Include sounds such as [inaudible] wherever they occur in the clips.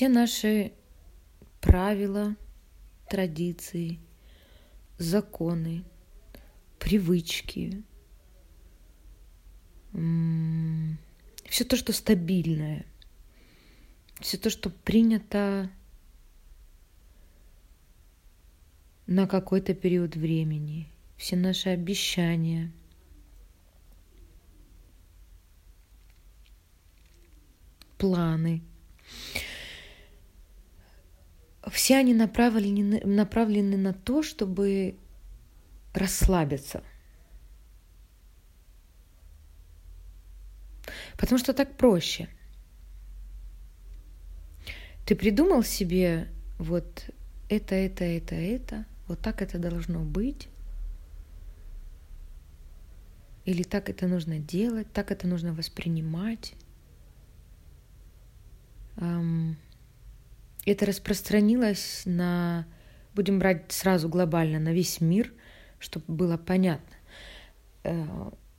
все наши правила, традиции, законы, привычки, все то, что стабильное, все то, что принято на какой-то период времени, все наши обещания, планы. Все они направлены, направлены на то, чтобы расслабиться. Потому что так проще. Ты придумал себе вот это, это, это, это, вот так это должно быть, или так это нужно делать, так это нужно воспринимать. Это распространилось на, будем брать сразу глобально, на весь мир, чтобы было понятно. Э,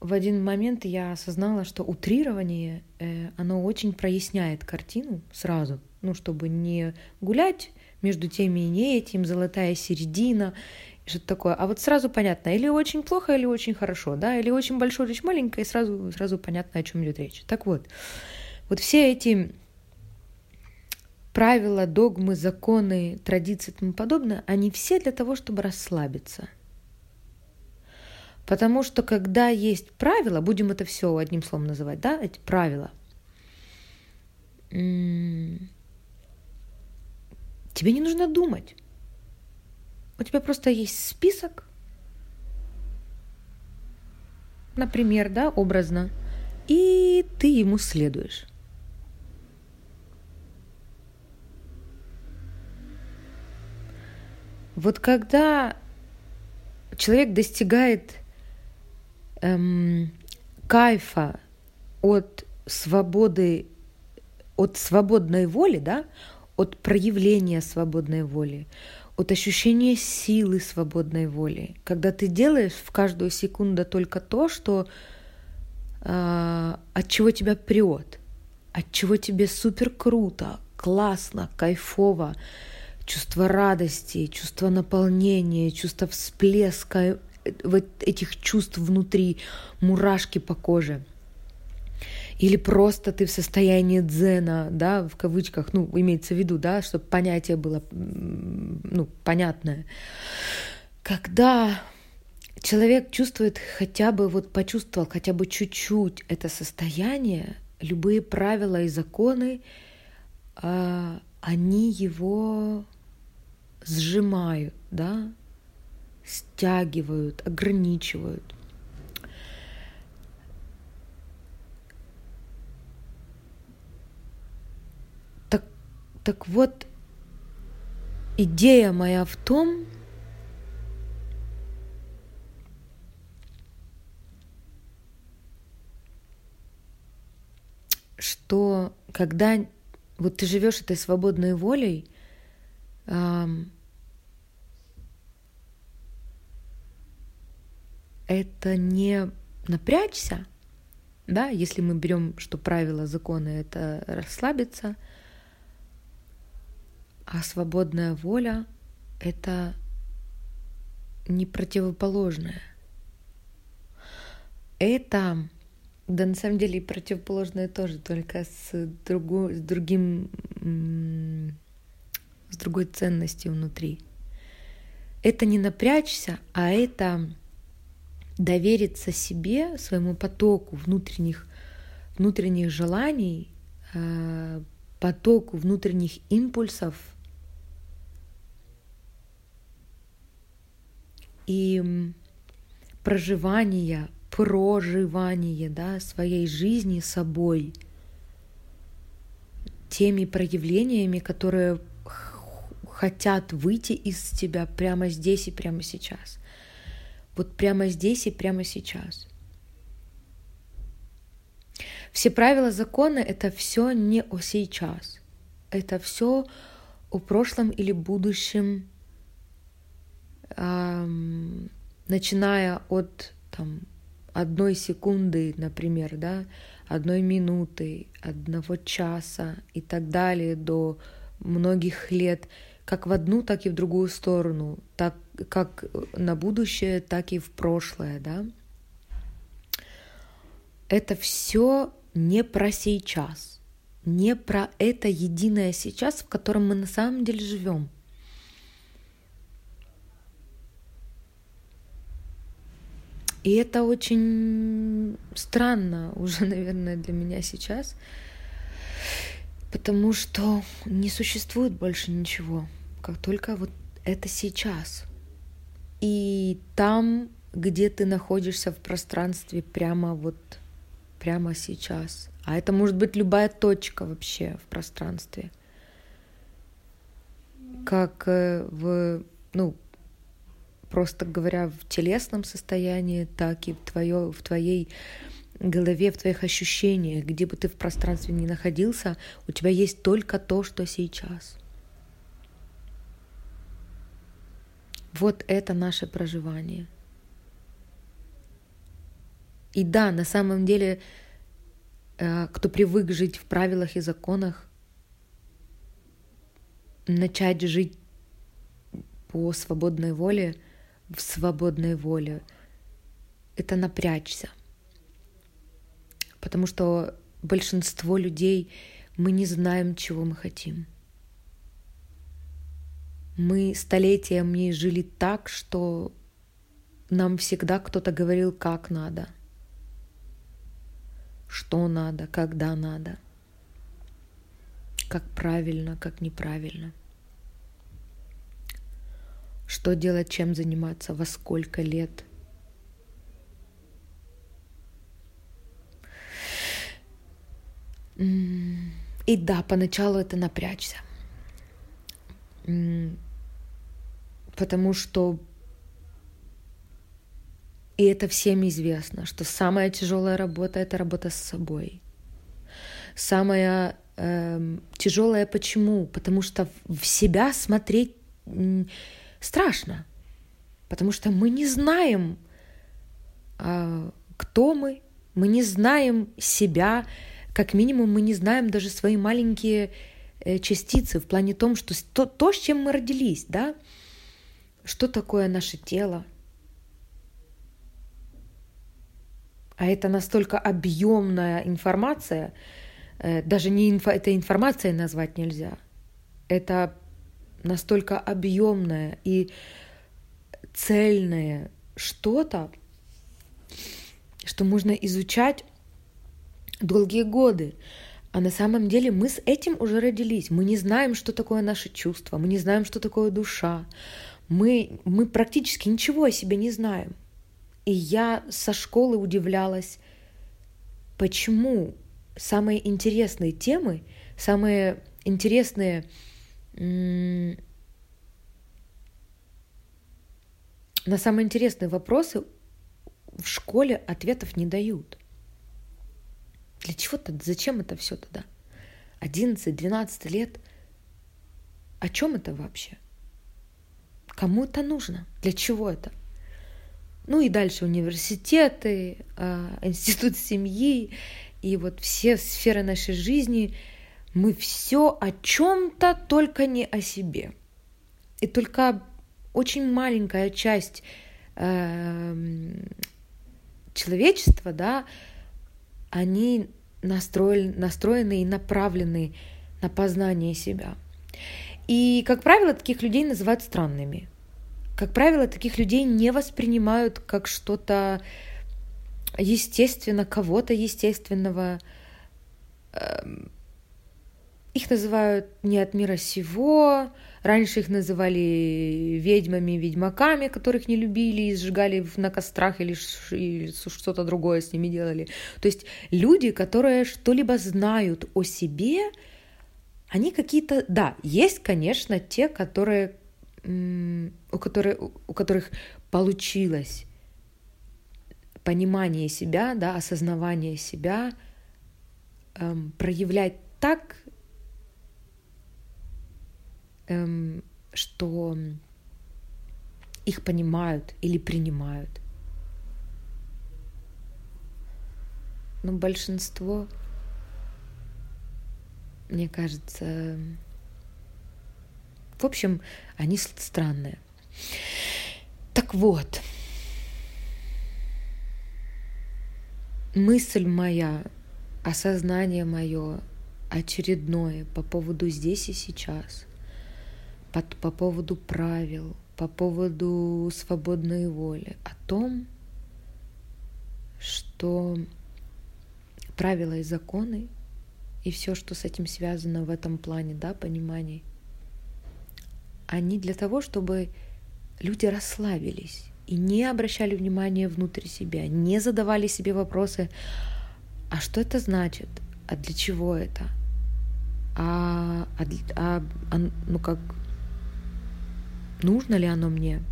в один момент я осознала, что утрирование, э, оно очень проясняет картину сразу, ну, чтобы не гулять между теми и не этим, золотая середина, что-то такое. А вот сразу понятно, или очень плохо, или очень хорошо, да, или очень большое, или очень маленькое, и сразу, сразу понятно, о чем идет речь. Так вот, вот все эти правила, догмы, законы, традиции и тому подобное, они все для того, чтобы расслабиться. Потому что когда есть правила, будем это все одним словом называть, да, эти правила, тебе не нужно думать. У тебя просто есть список, например, да, образно, и ты ему следуешь. Вот когда человек достигает эм, кайфа от свободы, от свободной воли, да, от проявления свободной воли, от ощущения силы свободной воли, когда ты делаешь в каждую секунду только то, что э, от чего тебя прет, от чего тебе супер круто, классно, кайфово, чувство радости, чувство наполнения, чувство всплеска вот этих чувств внутри, мурашки по коже. Или просто ты в состоянии дзена, да, в кавычках, ну, имеется в виду, да, чтобы понятие было, ну, понятное. Когда человек чувствует хотя бы, вот почувствовал хотя бы чуть-чуть это состояние, любые правила и законы, а, они его сжимают, да, стягивают, ограничивают. Так, так вот, идея моя в том, что когда вот ты живешь этой свободной волей, это не напрячься, да, если мы берем, что правила закона это расслабиться, а свободная воля это не противоположное. Это, да на самом деле и противоположное тоже, только с, другу, с другим, с другой ценностью внутри. Это не напрячься, а это довериться себе, своему потоку внутренних, внутренних желаний, э, потоку внутренних импульсов и проживания, проживания да, своей жизни собой, теми проявлениями, которые хотят выйти из тебя прямо здесь и прямо сейчас вот прямо здесь и прямо сейчас. Все правила закона — это все не о сейчас. Это все о прошлом или будущем, эм, начиная от там, одной секунды, например, да, одной минуты, одного часа и так далее до многих лет, как в одну, так и в другую сторону, так как на будущее, так и в прошлое, да. Это все не про сейчас, не про это единое сейчас, в котором мы на самом деле живем. И это очень странно уже, [laughs] наверное, для меня сейчас, потому что не существует больше ничего, как только вот это сейчас. И там, где ты находишься в пространстве прямо вот прямо сейчас. А это может быть любая точка вообще в пространстве. Как э, в, ну, просто говоря, в телесном состоянии, так и в, твое, в твоей голове, в твоих ощущениях, где бы ты в пространстве ни находился, у тебя есть только то, что сейчас. Вот это наше проживание. И да, на самом деле, э, кто привык жить в правилах и законах, начать жить по свободной воле — в свободной воле, это напрячься. Потому что большинство людей, мы не знаем, чего мы хотим. Мы столетиями жили так, что нам всегда кто-то говорил, как надо, что надо, когда надо, как правильно, как неправильно что делать, чем заниматься, во сколько лет. И да, поначалу это напрячься. Потому что и это всем известно, что самая тяжелая работа это работа с собой. Самая э, тяжелая почему? Потому что в себя смотреть страшно, потому что мы не знаем, а, кто мы, мы не знаем себя, как минимум мы не знаем даже свои маленькие э, частицы в плане том, что то, то, с чем мы родились, да, что такое наше тело. А это настолько объемная информация, э, даже не инфо, это информацией назвать нельзя. Это настолько объемное и цельное что-то, что можно изучать долгие годы. А на самом деле мы с этим уже родились. Мы не знаем, что такое наши чувства, мы не знаем, что такое душа. Мы, мы практически ничего о себе не знаем. И я со школы удивлялась, почему самые интересные темы, самые интересные на самые интересные вопросы в школе ответов не дают. Для чего-то, зачем это все тогда? 11-12 лет. О чем это вообще? Кому это нужно? Для чего это? Ну и дальше университеты, а, институт семьи и вот все сферы нашей жизни – мы все о чем-то, только не о себе. И только очень маленькая часть э, человечества, да, они настроены, настроены и направлены на познание себя. И, как правило, таких людей называют странными. Как правило, таких людей не воспринимают как что-то естественно, кого-то естественного. Эм, их называют не от мира сего. Раньше их называли ведьмами, ведьмаками, которых не любили и сжигали на кострах или, что-то другое с ними делали. То есть люди, которые что-либо знают о себе, они какие-то... Да, есть, конечно, те, которые, у, которых, у которых получилось понимание себя, да, осознавание себя, эм, проявлять так, эм, что их понимают или принимают. Но большинство, мне кажется, В общем, они странные. Так вот, мысль моя, осознание мое очередное по поводу здесь и сейчас, по, по поводу правил, по поводу свободной воли, о том, что правила и законы и все, что с этим связано в этом плане, да, пониманий, они для того, чтобы люди расслабились и не обращали внимания внутрь себя, не задавали себе вопросы, а что это значит, а для чего это, а, а, а, а ну как, нужно ли оно мне,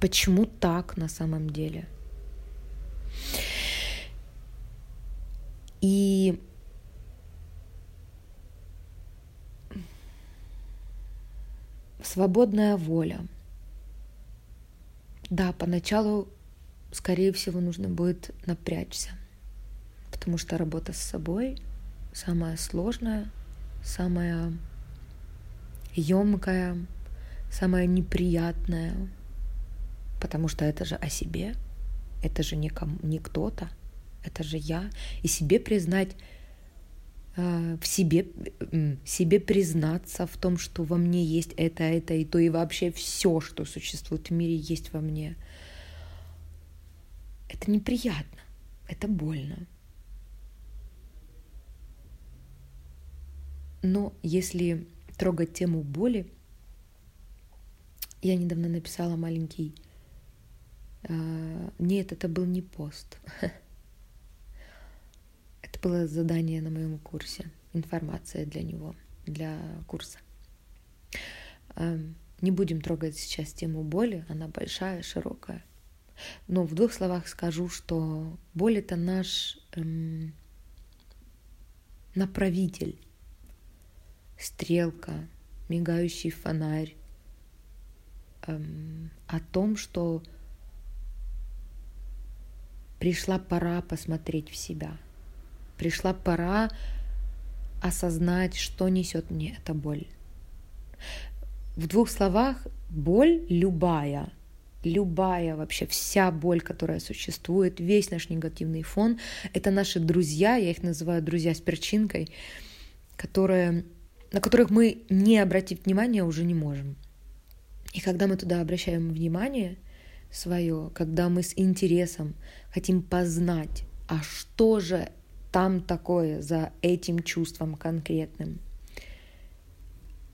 почему так на самом деле. И свободная воля. Да, поначалу, скорее всего, нужно будет напрячься, потому что работа с собой самая сложная, самая емкая, самая неприятная, потому что это же о себе, это же не, кому, не кто-то, это же я. И себе признать, э, в себе, себе признаться в том, что во мне есть это, это и то, и вообще все, что существует в мире, есть во мне. Это неприятно, это больно. Но если трогать тему боли, я недавно написала маленький а, нет, это был не пост. [laughs] Это было задание на моем курсе, информация для него, для курса. Не будем трогать сейчас тему боли, она большая, широкая. Но в двух словах скажу, что боль это наш эм, направитель, стрелка, мигающий фонарь эм, о том, что пришла пора посмотреть в себя. Пришла пора осознать, что несет мне эта боль. В двух словах, боль любая, любая вообще, вся боль, которая существует, весь наш негативный фон, это наши друзья, я их называю друзья с перчинкой, которые, на которых мы не обратить внимания уже не можем. И когда мы туда обращаем внимание, свое, когда мы с интересом хотим познать, а что же там такое за этим чувством конкретным.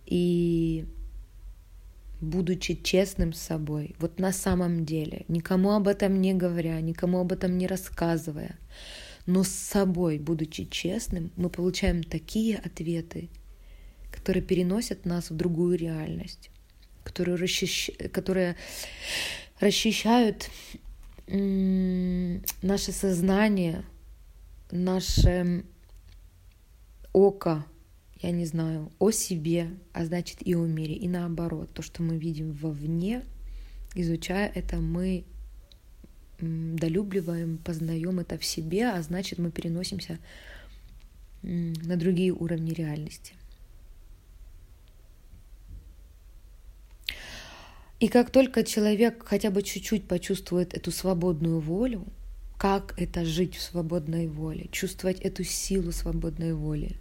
И будучи честным с собой, вот на самом деле, никому об этом не говоря, никому об этом не рассказывая, но с собой, будучи честным, мы получаем такие ответы, которые переносят нас в другую реальность, которые, расчищ... которые расчищают наше сознание, наше око, я не знаю, о себе, а значит и о мире, и наоборот. То, что мы видим вовне, изучая это, мы долюбливаем, познаем это в себе, а значит мы переносимся на другие уровни реальности. И как только человек хотя бы чуть-чуть почувствует эту свободную волю, как это жить в свободной воле, чувствовать эту силу свободной воли.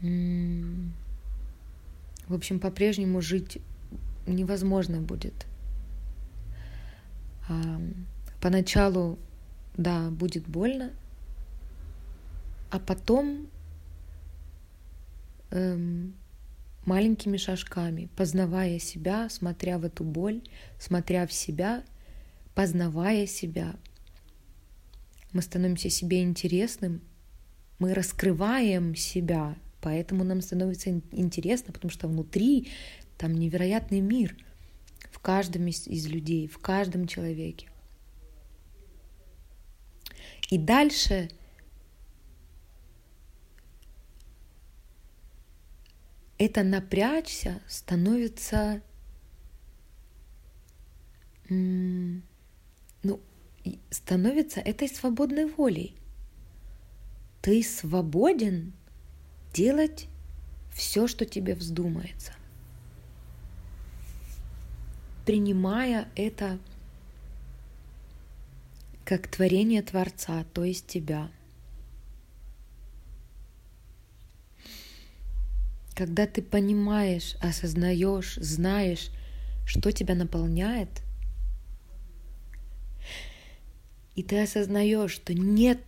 В общем, по-прежнему жить невозможно будет. Поначалу, да, будет больно, а потом эм, маленькими шажками, познавая себя, смотря в эту боль, смотря в себя, познавая себя. Мы становимся себе интересным, мы раскрываем себя, поэтому нам становится интересно, потому что внутри там невероятный мир в каждом из, людей, в каждом человеке. И дальше – это напрячься становится ну, становится этой свободной волей. Ты свободен делать все, что тебе вздумается, принимая это как творение Творца, то есть тебя. Когда ты понимаешь, осознаешь, знаешь, что тебя наполняет, и ты осознаешь, что нет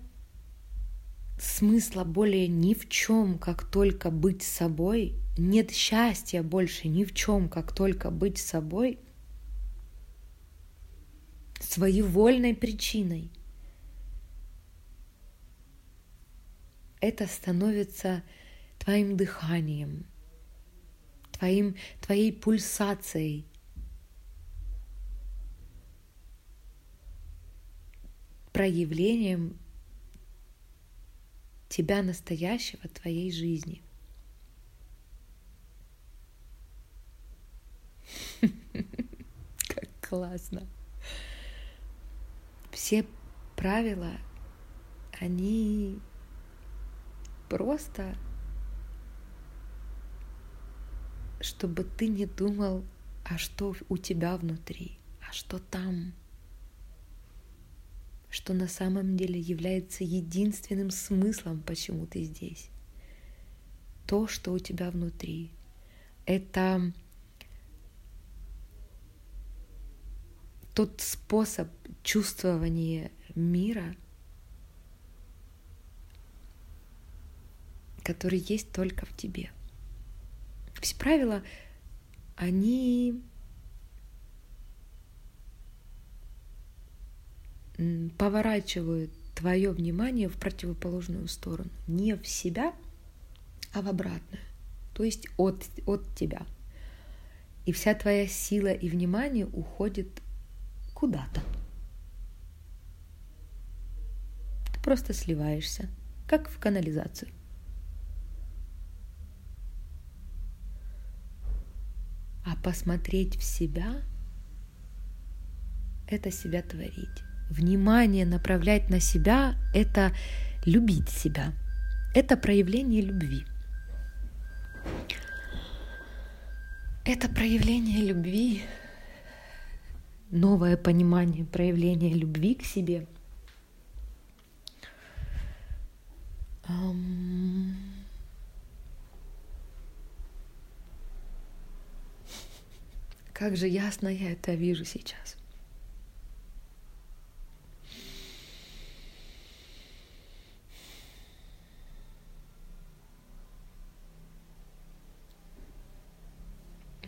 смысла более ни в чем, как только быть собой, нет счастья больше ни в чем, как только быть собой, своевольной причиной. Это становится твоим дыханием, твоим, твоей пульсацией, проявлением тебя настоящего, твоей жизни. [laughs] Как классно. Все правила, они просто, чтобы ты не думал, а что у тебя внутри, а что там – что на самом деле является единственным смыслом, почему ты здесь. То, что у тебя внутри. Это тот способ чувствования мира, который есть только в тебе. Все правила, они поворачивают твое внимание в противоположную сторону. Не в себя, а в обратную. То есть от, от тебя. И вся твоя сила и внимание уходит куда-то. Ты просто сливаешься, как в канализацию. А посмотреть в себя — это себя творить внимание направлять на себя – это любить себя. Это проявление любви. Это проявление любви, новое понимание проявления любви к себе. Как же ясно я это вижу сейчас.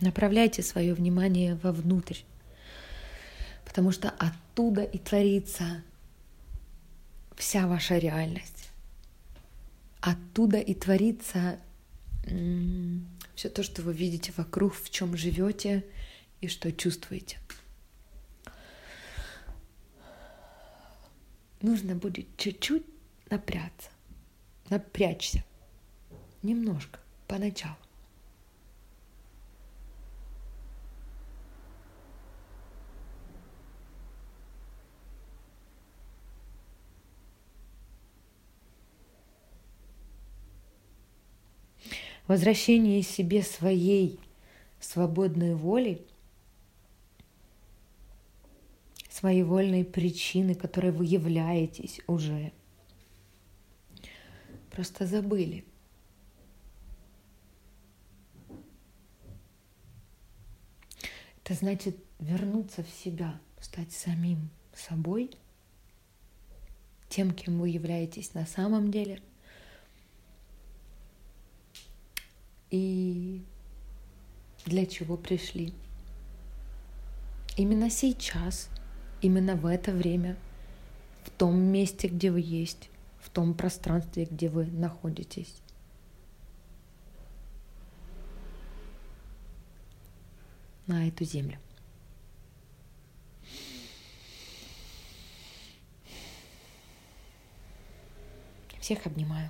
Направляйте свое внимание вовнутрь, потому что оттуда и творится вся ваша реальность. Оттуда и творится все то, что вы видите вокруг, в чем живете и что чувствуете. Нужно будет чуть-чуть напряться, напрячься, немножко, поначалу. возвращение себе своей свободной воли, своей вольной причины, которой вы являетесь уже. Просто забыли. Это значит вернуться в себя, стать самим собой, тем, кем вы являетесь на самом деле – и для чего пришли. Именно сейчас, именно в это время, в том месте, где вы есть, в том пространстве, где вы находитесь. на эту землю. Всех обнимаю.